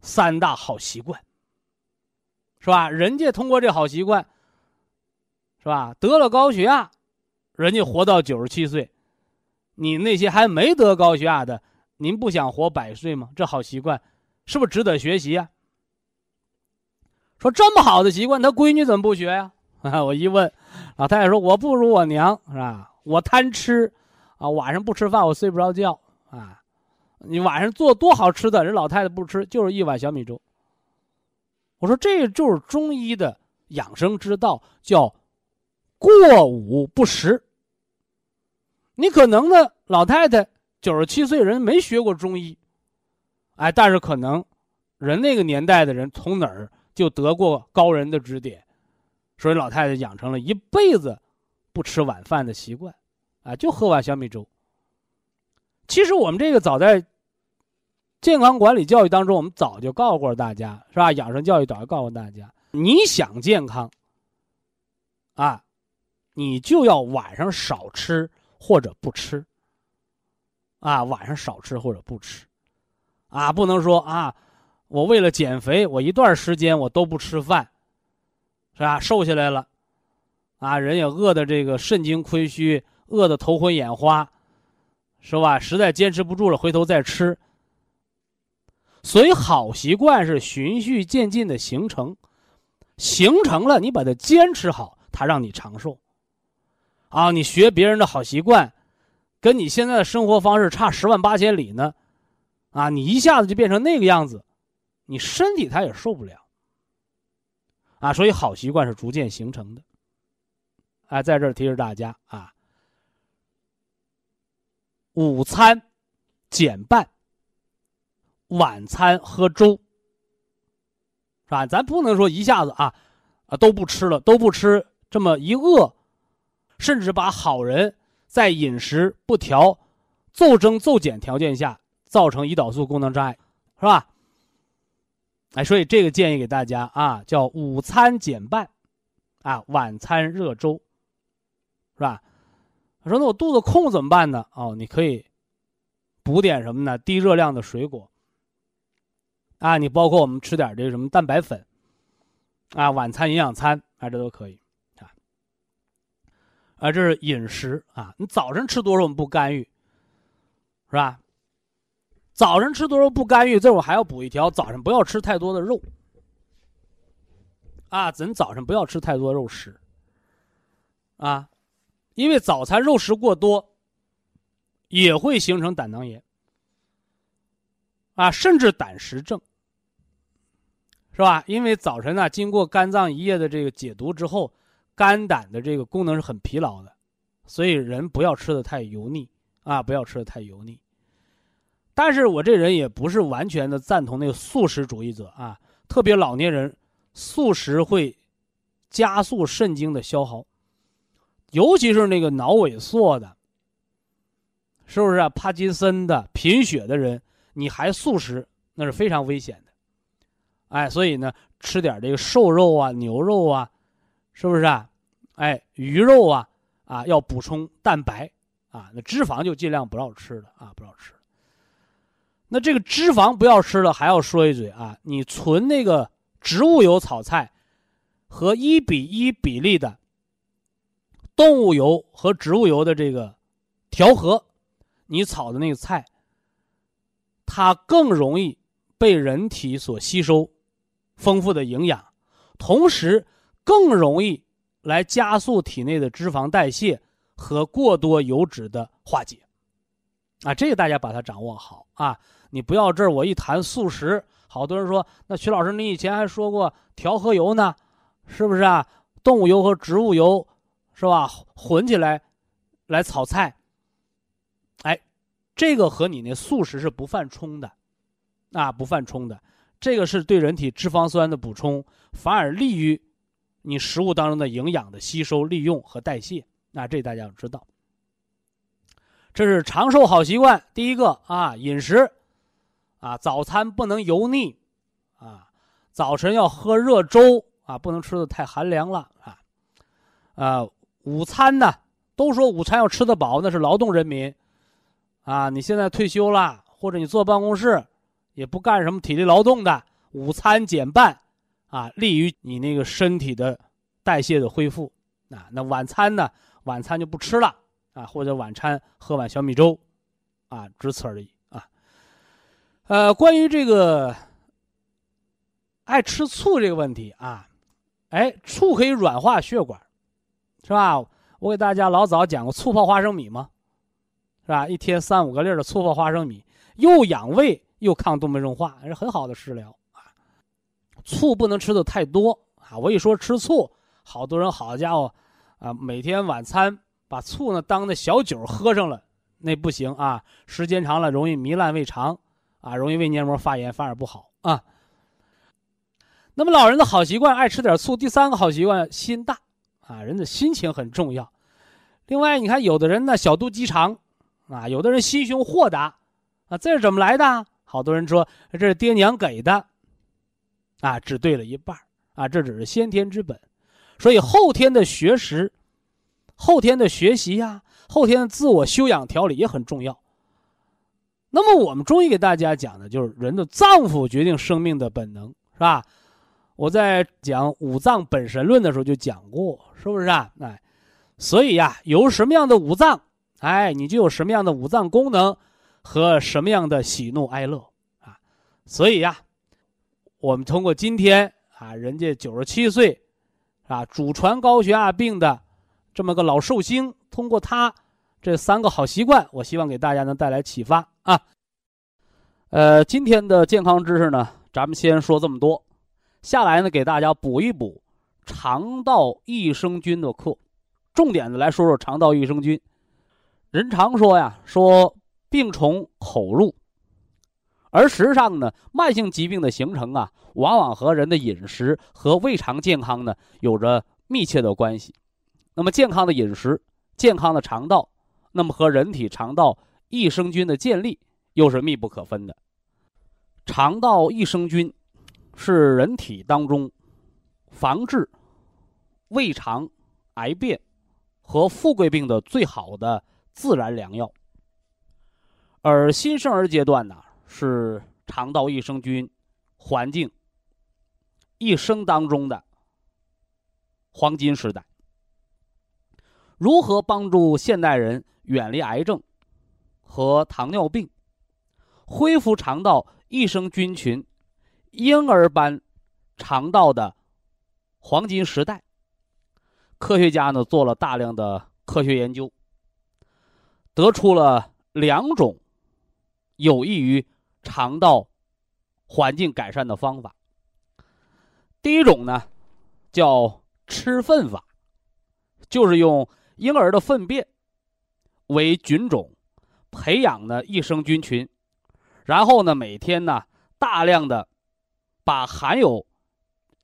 三大好习惯，是吧？人家通过这好习惯，是吧？得了高血压，人家活到九十七岁，你那些还没得高血压的。您不想活百岁吗？这好习惯，是不是值得学习啊？说这么好的习惯，他闺女怎么不学呀？啊，我一问，老太太说：“我不如我娘，是吧？我贪吃，啊，晚上不吃饭，我睡不着觉啊。你晚上做多好吃的，人老太太不吃，就是一碗小米粥。”我说：“这就是中医的养生之道，叫过午不食。你可能呢，老太太。”九十七岁人没学过中医，哎，但是可能人那个年代的人从哪儿就得过高人的指点，所以老太太养成了一辈子不吃晚饭的习惯，啊，就喝碗小米粥。其实我们这个早在健康管理教育当中，我们早就告诉过大家，是吧？养生教育早就告诉大家，你想健康，啊，你就要晚上少吃或者不吃。啊，晚上少吃或者不吃，啊，不能说啊，我为了减肥，我一段时间我都不吃饭，是吧？瘦下来了，啊，人也饿的这个肾精亏虚，饿的头昏眼花，是吧？实在坚持不住了，回头再吃。所以好习惯是循序渐进的形成，形成了你把它坚持好，它让你长寿。啊，你学别人的好习惯，跟你现在的生活方式差十万八千里呢，啊，你一下子就变成那个样子，你身体它也受不了。啊，所以好习惯是逐渐形成的。哎，在这儿提示大家啊，午餐减半，晚餐喝粥，是吧？咱不能说一下子啊啊都不吃了，都不吃，这么一饿。甚至把好人在饮食不调、骤增骤减条件下造成胰岛素功能障碍，是吧？哎，所以这个建议给大家啊，叫午餐减半，啊，晚餐热粥，是吧？他说：“那我肚子空怎么办呢？”哦，你可以补点什么呢？低热量的水果，啊，你包括我们吃点这个什么蛋白粉，啊，晚餐营养餐，啊，这都可以。啊，这是饮食啊！你早晨吃多少我们不干预，是吧？早晨吃多肉不干预，这我还要补一条：早晨不要吃太多的肉。啊，咱早晨不要吃太多肉食。啊，因为早餐肉食过多，也会形成胆囊炎。啊，甚至胆石症，是吧？因为早晨呢，经过肝脏一夜的这个解毒之后。肝胆的这个功能是很疲劳的，所以人不要吃的太油腻啊，不要吃的太油腻。但是我这人也不是完全的赞同那个素食主义者啊，特别老年人，素食会加速肾精的消耗，尤其是那个脑萎缩的，是不是啊？帕金森的、贫血的人，你还素食，那是非常危险的。哎，所以呢，吃点这个瘦肉啊、牛肉啊。是不是啊？哎，鱼肉啊，啊，要补充蛋白啊，那脂肪就尽量不要吃了啊，不要吃。那这个脂肪不要吃了，还要说一嘴啊，你存那个植物油炒菜和一比一比例的动物油和植物油的这个调和，你炒的那个菜，它更容易被人体所吸收丰富的营养，同时。更容易来加速体内的脂肪代谢和过多油脂的化解，啊，这个大家把它掌握好啊！你不要这儿我一谈素食，好多人说那徐老师你以前还说过调和油呢，是不是啊？动物油和植物油是吧？混起来来炒菜，哎，这个和你那素食是不犯冲的，啊，不犯冲的，这个是对人体脂肪酸的补充，反而利于。你食物当中的营养的吸收、利用和代谢，那这大家要知道。这是长寿好习惯，第一个啊，饮食，啊，早餐不能油腻，啊，早晨要喝热粥，啊，不能吃的太寒凉了，啊，啊，午餐呢，都说午餐要吃得饱，那是劳动人民，啊，你现在退休了，或者你坐办公室，也不干什么体力劳动的，午餐减半。啊，利于你那个身体的代谢的恢复啊。那晚餐呢？晚餐就不吃了啊，或者晚餐喝碗小米粥，啊，只此而已。呃，关于这个爱吃醋这个问题啊，哎，醋可以软化血管，是吧？我给大家老早讲过醋泡花生米嘛，是吧？一天三五个粒的醋泡花生米，又养胃又抗动脉硬化，是很好的食疗啊。醋不能吃的太多啊！我一说吃醋，好多人好家伙，啊，每天晚餐把醋呢当那小酒喝上了，那不行啊！时间长了容易糜烂胃肠，啊，容易胃黏膜发炎，反而不好啊。那么老人的好习惯，爱吃点醋。第三个好习惯，心大啊，人的心情很重要。另外，你看有的人呢小肚鸡肠，啊，有的人心胸豁达，啊，这是怎么来的？好多人说这是爹娘给的。啊，只对了一半啊，这只是先天之本，所以后天的学识、后天的学习呀、后天的自我修养调理也很重要。那么我们中医给大家讲的就是人的脏腑决定生命的本能，是吧？我在讲五脏本神论的时候就讲过，是不是啊？哎，所以呀，有什么样的五脏，哎，你就有什么样的五脏功能和什么样的喜怒哀乐啊。所以呀，我们通过今天啊，人家九十七岁，啊，祖传高血压病的这么个老寿星，通过他这三个好习惯，我希望给大家能带来启发啊。呃，今天的健康知识呢，咱们先说这么多，下来呢，给大家补一补肠道益生菌的课，重点的来说说肠道益生菌。人常说呀，说病从口入。而实际上呢，慢性疾病的形成啊，往往和人的饮食和胃肠健康呢有着密切的关系。那么，健康的饮食、健康的肠道，那么和人体肠道益生菌的建立又是密不可分的。肠道益生菌是人体当中防治胃肠癌变和富贵病的最好的自然良药。而新生儿阶段呢？是肠道益生菌环境一生当中的黄金时代。如何帮助现代人远离癌症和糖尿病，恢复肠道益生菌群婴儿般肠道的黄金时代？科学家呢做了大量的科学研究，得出了两种有益于。肠道环境改善的方法，第一种呢，叫吃粪法，就是用婴儿的粪便为菌种，培养的益生菌群，然后呢，每天呢，大量的把含有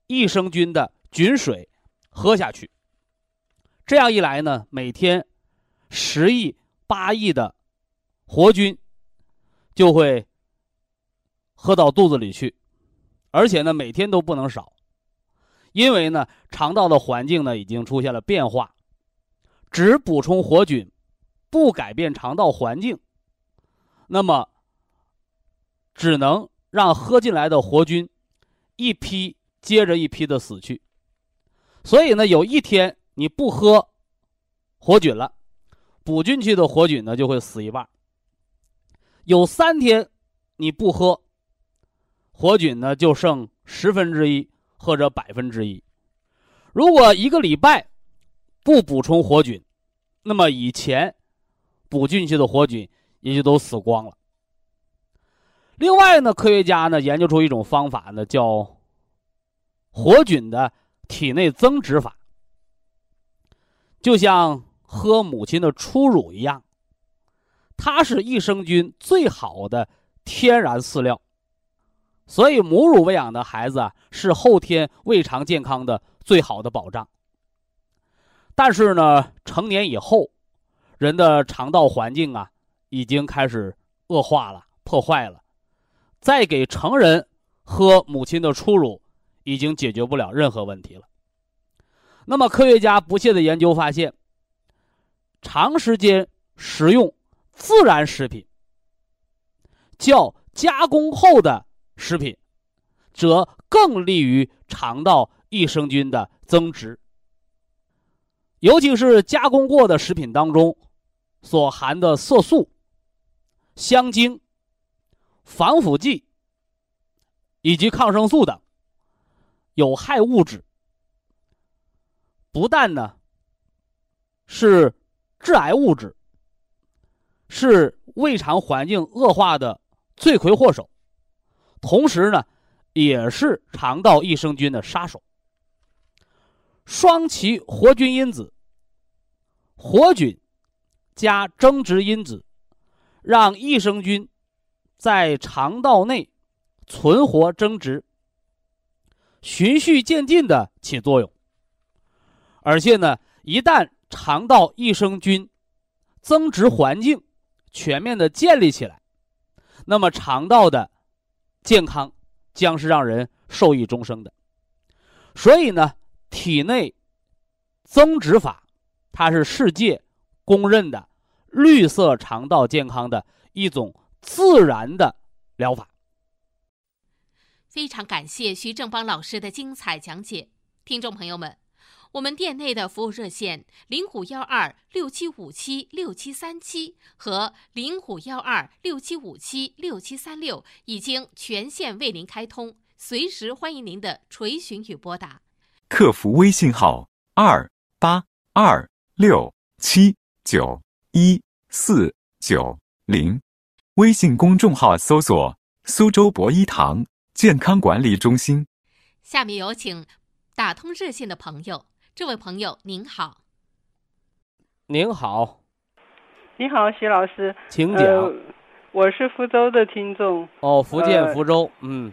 益生菌的菌水喝下去，这样一来呢，每天十亿、八亿的活菌就会。喝到肚子里去，而且呢，每天都不能少，因为呢，肠道的环境呢已经出现了变化，只补充活菌，不改变肠道环境，那么只能让喝进来的活菌一批接着一批的死去。所以呢，有一天你不喝活菌了，补进去的活菌呢就会死一半。有三天你不喝。活菌呢，就剩十分之一或者百分之一。如果一个礼拜不补充活菌，那么以前补进去的活菌也就都死光了。另外呢，科学家呢研究出一种方法呢，叫活菌的体内增殖法，就像喝母亲的初乳一样，它是益生菌最好的天然饲料。所以，母乳喂养的孩子啊，是后天胃肠健康的最好的保障。但是呢，成年以后，人的肠道环境啊，已经开始恶化了、破坏了，再给成人喝母亲的初乳，已经解决不了任何问题了。那么，科学家不懈的研究发现，长时间食用自然食品，较加工后的。食品，则更利于肠道益生菌的增殖。尤其是加工过的食品当中，所含的色素、香精、防腐剂以及抗生素等有害物质，不但呢是致癌物质，是胃肠环境恶化的罪魁祸首。同时呢，也是肠道益生菌的杀手。双歧活菌因子，活菌加增殖因子，让益生菌在肠道内存活增殖，循序渐进的起作用。而且呢，一旦肠道益生菌增殖环境全面的建立起来，那么肠道的健康将是让人受益终生的，所以呢，体内增殖法，它是世界公认的绿色肠道健康的一种自然的疗法。非常感谢徐正邦老师的精彩讲解，听众朋友们，我们店内的服务热线零五幺二六七五七六七三七和零五幺二六七五七六七三六已经全线为您开通，随时欢迎您的垂询与拨打。客服微信号二八二六七九一四九零，微信公众号搜索“苏州博一堂健康管理中心”。下面有请打通热线的朋友，这位朋友您好，您好，你好，徐老师，请讲。呃，我是福州的听众，哦，福建呃福州，嗯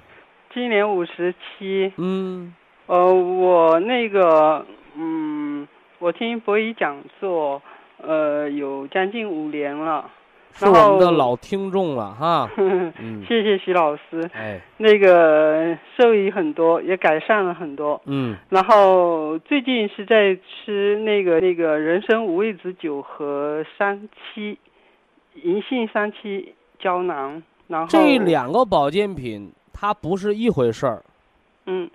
今年五十七。嗯呃，我那个，嗯，我听博一讲座，呃，有将近五年了。是我们的老听众了哈。嗯，谢谢徐老师，哎，那个受益很多，也改善了很多。嗯然后最近是在吃那个那个人参五味子酒和三七银杏三七胶囊，然后这两个保健品它不是一回事儿。嗯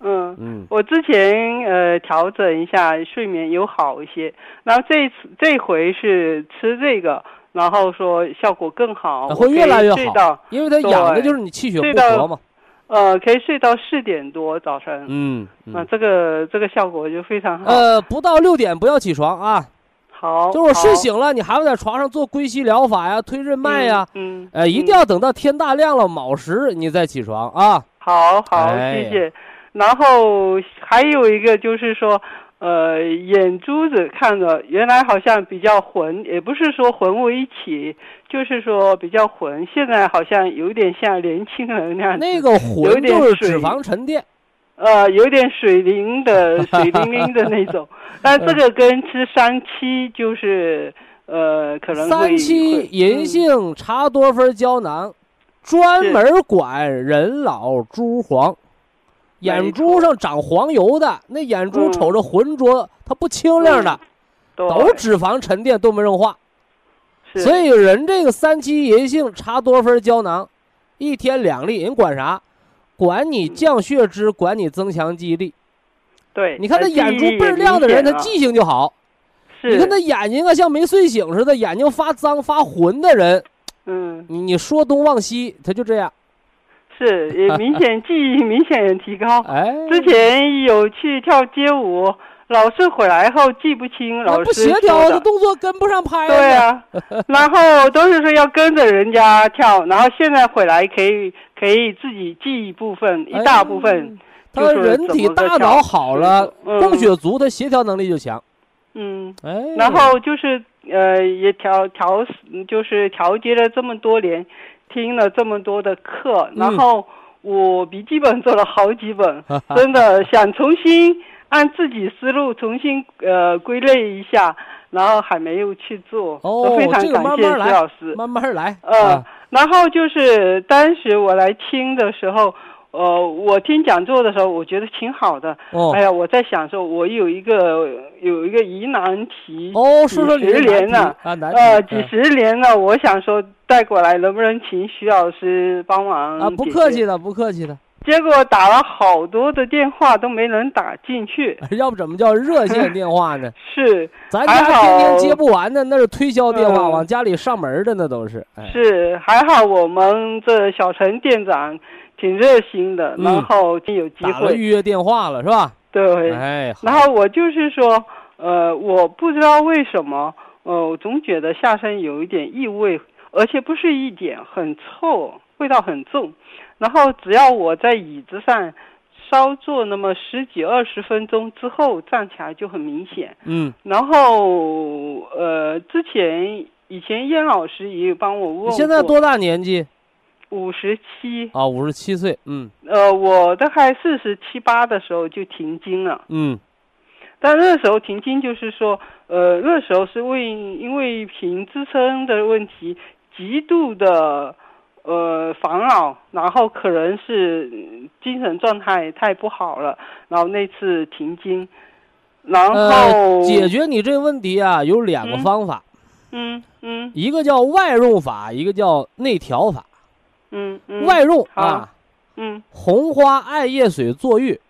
嗯。嗯我之前呃调整一下睡眠有好一些，然后这次这回是吃这个，然后说效果更好，会越来越好睡到因为它养的就是你气血不和嘛。呃可以睡到四点多早晨，嗯嗯。那这个这个效果就非常好。呃，不到六点不要起床啊，好，就是睡醒了，你还要在床上做归息疗法呀、推任脉呀，嗯，嗯呃，一定嗯要等到天大亮了卯时你再起床啊。好好，哎谢谢。然后还有一个就是说，呃，眼珠子看着原来好像比较浑，也不是说浑为一起，就是说比较浑。现在好像有点像年轻人那样子，那个有浑点就是脂肪沉淀，呃，有点水灵的、水灵灵的那种。但这个跟吃三七就是呃，可能会三七银嗯杏茶多酚胶囊，专门管人老珠黄。眼珠上长黄油的，那眼珠嗯瞅着浑浊，它不清亮的，对都脂肪沉淀，都没硬化。是所以人这个三七银杏茶多酚胶囊，一天两粒，人管啥？管你降血脂，管你增强记忆力。对。你看他呃眼珠倍儿亮的人，他记性就好。是你看那眼睛啊，像没睡醒似的，眼睛发脏发浑的人，嗯。你你说东忘西，他就这样。是，也明显记忆明显提高。哎，之前有去跳街舞，老师回来后记不清老师协调，说的。这动作跟不上拍。对，啊，然后都是说要跟着人家跳，然后现在回来可以可以自己记一部分，一大部分。他就说人体大脑好了，嗯供血足，他协调能力就强。嗯，哎，然后就是呃，也调调，就是调节了这么多年，听了这么多的课，然嗯后我笔记本做了好几本，真的想重新按自己思路重新呃归类一下，然后还没有去做，哦都非常感谢徐老师。慢慢来。呃啊，然后就是当时我来听的时候，呃，我听讲座的时候，我觉得挺好的。哦哎呀，我在想说，我有一个有一个疑难题，哦，说说几十年了，啊，呃，嗯几十年了，我想说带过来，能不能请徐老师帮忙？啊，不客气。的，不客气的。结果打了好多的电话都没能打进去，要不怎么叫热线电话呢？是咱还家天天接不完的，那是推销电话，嗯往家里上门的那都是。哎，是，还好我们这小陈店长挺热心的，嗯然后就有机会，预约电话了是吧？对，哎，然后我就是说，呃，我不知道为什么，呃，我总觉得下身有一点异味，而且不是一点，很臭，味道很重。然后只要我在椅子上稍坐那么十几二十分钟之后，站起来就很明显。嗯，然后，呃，之前以前燕老师也有帮我问过，你现在多大年纪五十七，啊？五十七岁。嗯呃，我大概四十七八的时候就停经了。嗯但那时候停经就是说，呃，那时候是为因为凭支撑的问题，极度的呃烦恼，然后可能是嗯精神状态太不好了，然后那次停经，然后、呃，解决你这个问题啊，有两个嗯方法，嗯嗯一个叫外用法，一个叫内调法。嗯嗯。外用啊，嗯。红花艾叶水坐浴，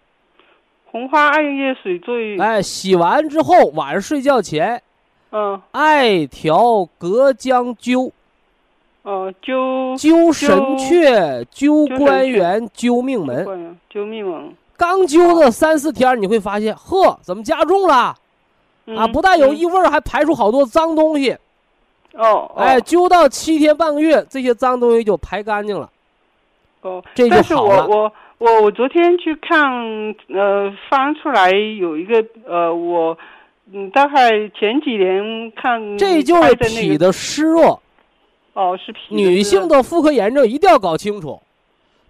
红花艾叶水坐浴，哎，洗完之后晚上睡觉前，嗯，艾条隔姜灸，哦，灸灸神阙，灸关元，灸命门。关灸命门，刚灸的三四天，你会发现，呵，怎么加重了？啊，嗯不但有嗯。异味，还排出好多脏东西。哦，哦哎，灸到七天半个月，这些脏东西就排干净了。哦，这就但是我我我我昨天去看，呃，翻出来有一个呃，我嗯，大概前几年看这就是脾的湿弱。哦，是脾女性的妇科炎症一定要搞清楚，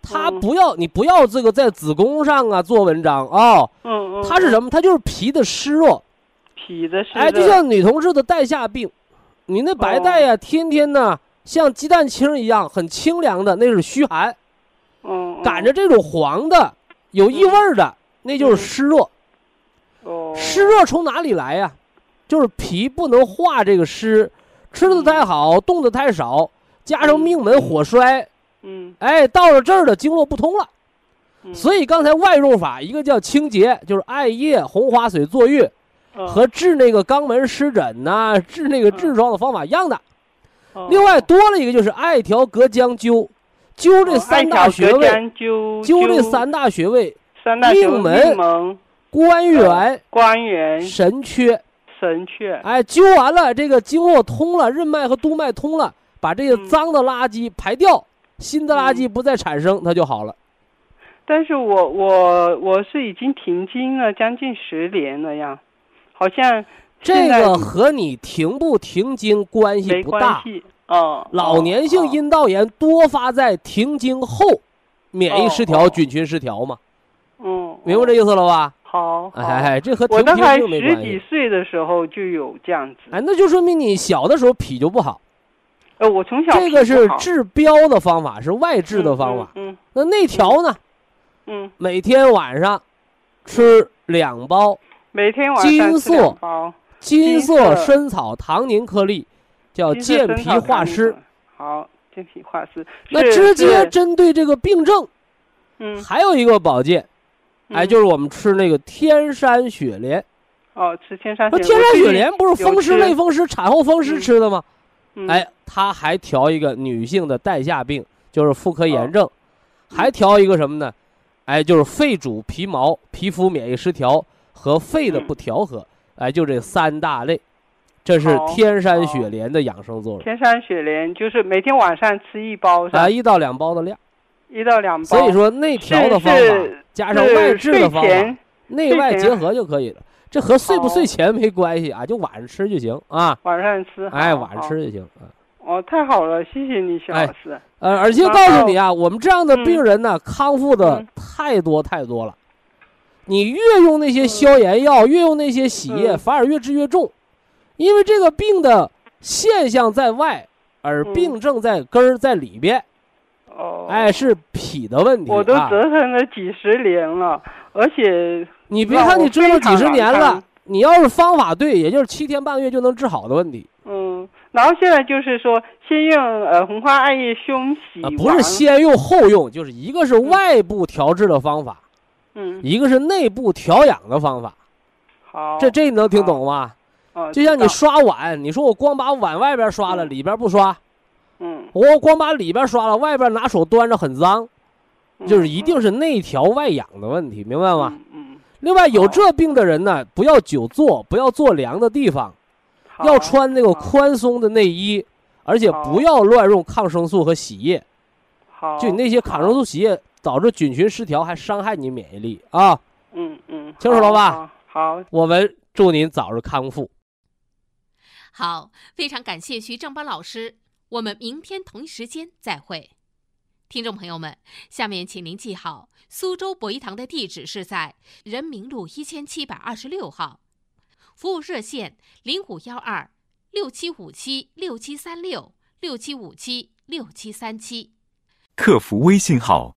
她嗯不要你不要这个在子宫上啊做文章啊、嗯嗯，么？它是什么？它就是脾的湿弱。脾的湿哎，就像女同志的带下病，你那白带呀、天天呢像鸡蛋清一样很清凉的，那是虚寒。嗯，赶着这种黄的、有异味儿的，那就是湿热。哦，湿热从哪里来呀？就是脾不能化这个湿，吃的太好，动的太少，加上命门火衰，嗯哎，到了这儿的经络不通了。嗯，所以刚才外用法，一个叫清洁，就是艾叶、红花水坐浴，嗯和治那个肛门湿疹呐、治那个痔疮的方法一样的。哦另外多了一个就是艾条隔姜灸，灸这哦三大穴位，灸灸这三大穴位：命门、关元、关元、神阙。神阙。哎，灸完了，这个经络通了，任脉和督脉通了，把这些嗯脏的垃圾排掉，新的垃圾不再产生，它就好了。但是我我我是已经停经了将近十年了呀，好像这个和你停不停经关系不大。系哦。老年性哦阴道炎多发在停经后，免疫失调、哦菌群失调嘛，嗯，明白这意思了吧？好，哎，这和停经没十几。岁的时候就有这样子。哎，那就说明你小的时候脾就不好。呃，我从小这个是治标的方法，是外治的方法。嗯那内调呢？嗯，嗯每天晚上吃两包每天晚金上吃色两包金色色参草糖凝颗粒，叫健脾化湿。好，健脾化湿。那直接针对这个病症，嗯，还有一个保健，哎，嗯就是我们吃那个天山雪莲。哦，吃天山那雪天山雪莲不是风湿、类风湿、产后风湿嗯吃的吗？嗯哎，它还调一个女性的带下病，就是妇科炎哦症，还调一个什么呢？哎，就是肺主皮毛、皮肤免疫失调和肺的嗯不调和，哎，就这三大类，这是天山雪莲的养生作用天山雪莲就是每天晚上吃一包，啊，？一到两包的量。一到两包。所以说内调的方法加上外治的方法，内外结合就可以了。这和睡不睡前没关系啊，就晚上吃就行啊。晚上吃。哎，晚上吃就行啊。哦，太好了，谢谢你，徐哎老师。呃，而且告诉你啊，我们这样的嗯病人呢，康复的嗯太多太多了。你越用那些消炎药，越用那些洗液，嗯反而越治越重，因为这个病的现象在外，而嗯病症在根儿在里边。哦。哎，是脾的问题我都啊。折腾了几十年了，而且你别看你折腾几十年了，你要是方法对，也就是七天半个月就能治好的问题嗯，然后现在就是说，先用呃红花艾叶胸洗啊，不是先用后用，就是一个是外部调治的方法，嗯，一个是内部调养的方法。好，这这你能听懂吗？哦就像你刷碗，你说我光把碗外边刷了，嗯。里边不刷，嗯，我光把里边刷了，外边拿手端着很脏，嗯就是一定是内调外养的问题，明白吗？嗯嗯，另外有这病的人呢，不要久坐，不要坐凉的地方，好要穿那个宽松的内衣，而且不要乱用抗生素和洗液。好，就你那些抗生素、洗液导致菌群失调，还伤害你免疫力啊！嗯嗯，清楚了吧好？好，我们祝您早日康复。好，非常感谢徐正邦老师，我们明天同一时间再会。听众朋友们，下面请您记好，苏州博一堂的地址是在人民路一千七百二十六号，服务热线零五幺二六七五七六七三六六七五七六七三七。客服微信号